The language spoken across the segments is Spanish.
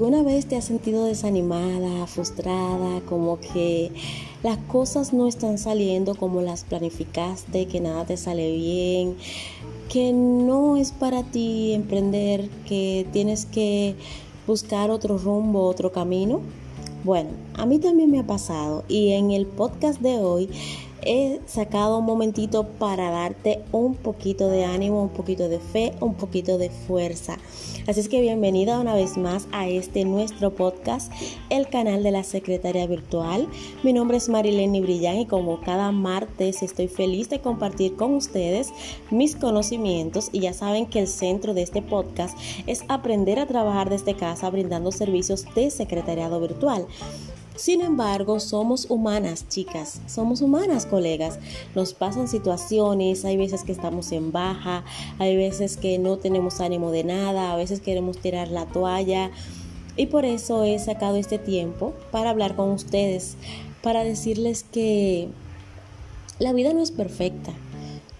¿Alguna vez te has sentido desanimada, frustrada, como que las cosas no están saliendo como las planificaste, que nada te sale bien, que no es para ti emprender, que tienes que buscar otro rumbo, otro camino? Bueno, a mí también me ha pasado y en el podcast de hoy he sacado un momentito para darte un poquito de ánimo, un poquito de fe, un poquito de fuerza. Así es que bienvenida una vez más a este nuestro podcast, el canal de la Secretaria Virtual. Mi nombre es Marilene Brillán y como cada martes estoy feliz de compartir con ustedes mis conocimientos y ya saben que el centro de este podcast es aprender a trabajar desde casa brindando servicios de secretariado virtual. Sin embargo, somos humanas, chicas, somos humanas, colegas. Nos pasan situaciones, hay veces que estamos en baja, hay veces que no tenemos ánimo de nada, a veces queremos tirar la toalla. Y por eso he sacado este tiempo para hablar con ustedes, para decirles que la vida no es perfecta.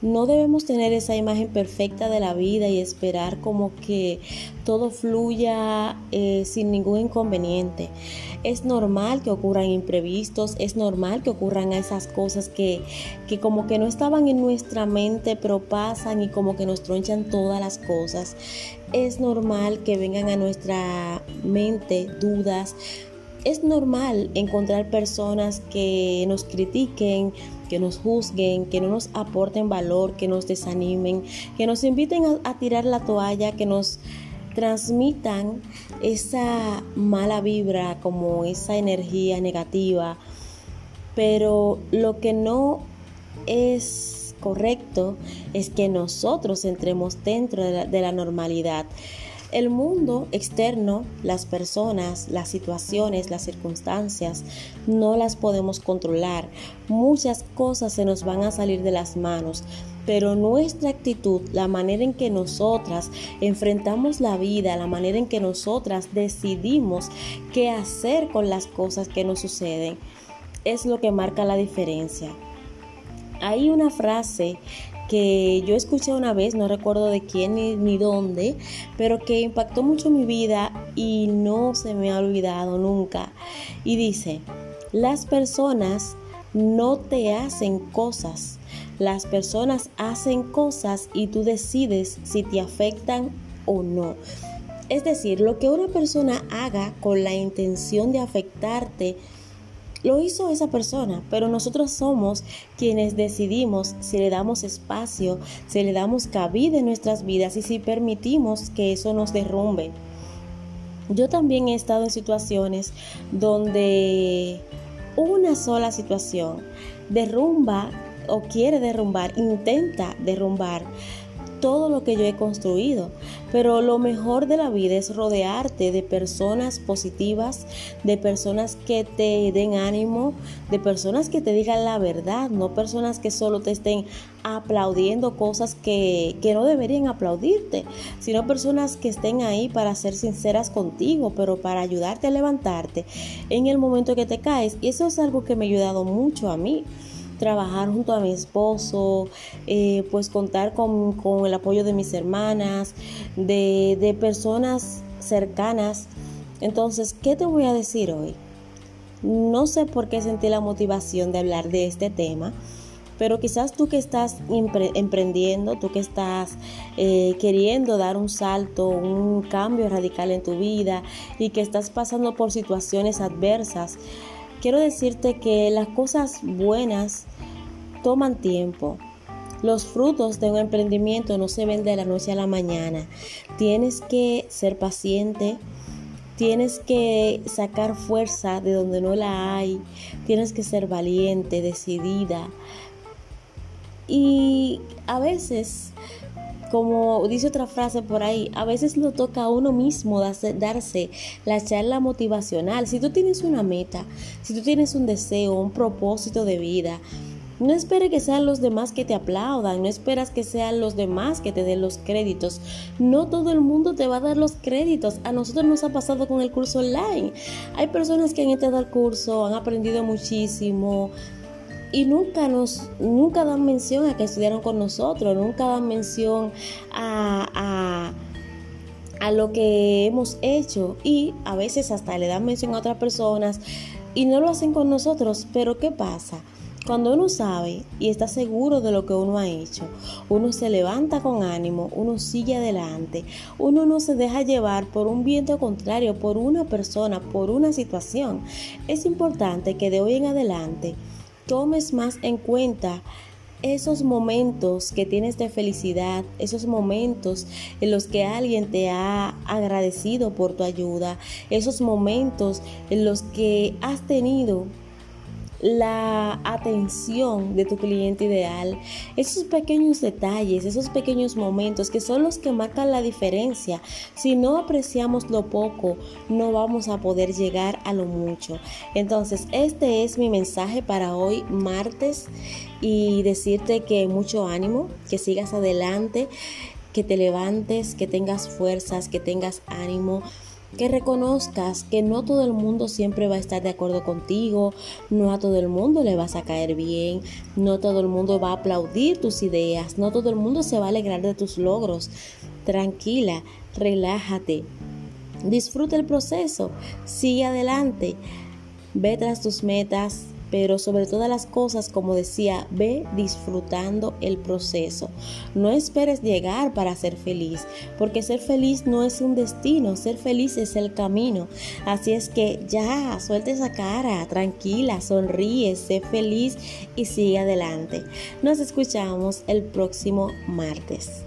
No debemos tener esa imagen perfecta de la vida y esperar como que todo fluya eh, sin ningún inconveniente. Es normal que ocurran imprevistos, es normal que ocurran esas cosas que, que como que no estaban en nuestra mente, pero pasan y como que nos tronchan todas las cosas. Es normal que vengan a nuestra mente dudas. Es normal encontrar personas que nos critiquen, que nos juzguen, que no nos aporten valor, que nos desanimen, que nos inviten a, tirar la toalla, que nos transmitan esa mala vibra, como esa energía negativa. Pero lo que no es correcto es que nosotros entremos dentro de la, normalidad. El mundo externo, las personas, las situaciones, las circunstancias, no las podemos controlar. Muchas cosas se nos van a salir de las manos, pero nuestra actitud, la manera en que nosotras enfrentamos la vida, la manera en que nosotras decidimos qué hacer con las cosas que nos suceden, es lo que marca la diferencia. Hay una frase que yo escuché una vez, no recuerdo de quién ni, dónde, pero que impactó mucho mi vida y no se me ha olvidado nunca. Y dice, las personas no te hacen cosas, las personas hacen cosas y tú decides si te afectan o no. Es decir, lo que una persona haga con la intención de afectarte, lo hizo esa persona, pero nosotros somos quienes decidimos si le damos espacio, si le damos cabida en nuestras vidas y si permitimos que eso nos derrumbe. Yo también he estado en situaciones donde una sola situación derrumba o quiere derrumbar, intenta derrumbar todo lo que yo he construido. Pero lo mejor de la vida es rodearte de personas positivas, de personas que te den ánimo, de personas que te digan la verdad, no personas que solo te estén aplaudiendo cosas que, que no deberían aplaudirte, sino personas que estén ahí para ser sinceras contigo, pero para ayudarte a levantarte en el momento que te caes. Y eso es algo que me ha ayudado mucho a mí trabajar junto a mi esposo, eh, pues contar con, el apoyo de mis hermanas, de, de personas cercanas. Entonces, ¿qué te voy a decir hoy? No sé por qué sentí la motivación de hablar de este tema, pero quizás tú que estás emprendiendo, tú que estás eh, queriendo dar un salto, un cambio radical en tu vida y que estás pasando por situaciones adversas, quiero decirte que las cosas buenas toman tiempo. Los frutos de un emprendimiento no se ven de la noche a la mañana. Tienes que ser paciente, tienes que sacar fuerza de donde no la hay, tienes que ser valiente, decidida. Y a veces, como dice otra frase por ahí, a veces lo toca a uno mismo darse, la charla motivacional. Si tú tienes una meta, si tú tienes un deseo, un propósito de vida, no espere que sean los demás que te aplaudan, no esperas que sean los demás que te den los créditos. No todo el mundo te va a dar los créditos. A nosotros nos ha pasado con el curso online. Hay personas que han entrado al curso, han aprendido muchísimo, y nunca nos nunca dan mención a que estudiaron con nosotros, nunca dan mención a, a lo que hemos hecho y a veces hasta le dan mención a otras personas y no lo hacen con nosotros, pero ¿qué pasa? Cuando uno sabe y está seguro de lo que uno ha hecho, uno se levanta con ánimo, uno sigue adelante, uno no se deja llevar por un viento contrario, por una persona, por una situación. Es importante que de hoy en adelante tomes más en cuenta esos momentos que tienes de felicidad, esos momentos en los que alguien te ha agradecido por tu ayuda, esos momentos en los que has tenido la atención de tu cliente ideal, esos pequeños detalles, esos pequeños momentos que son los que marcan la diferencia. Si no apreciamos lo poco, no vamos a poder llegar a lo mucho. Entonces, este es mi mensaje para hoy, martes, y decirte que mucho ánimo, que sigas adelante, que te levantes, que tengas fuerzas, que tengas ánimo que reconozcas que no todo el mundo siempre va a estar de acuerdo contigo, no a todo el mundo le vas a caer bien, no todo el mundo va a aplaudir tus ideas, no todo el mundo se va a alegrar de tus logros. Tranquila, relájate, disfruta el proceso, sigue adelante, ve tras tus metas, pero sobre todas las cosas, como decía, ve disfrutando el proceso. No esperes llegar para ser feliz, porque ser feliz no es un destino, ser feliz es el camino. Así es que ya, suelte esa cara, tranquila, sonríe, sé feliz y sigue adelante. Nos escuchamos el próximo martes.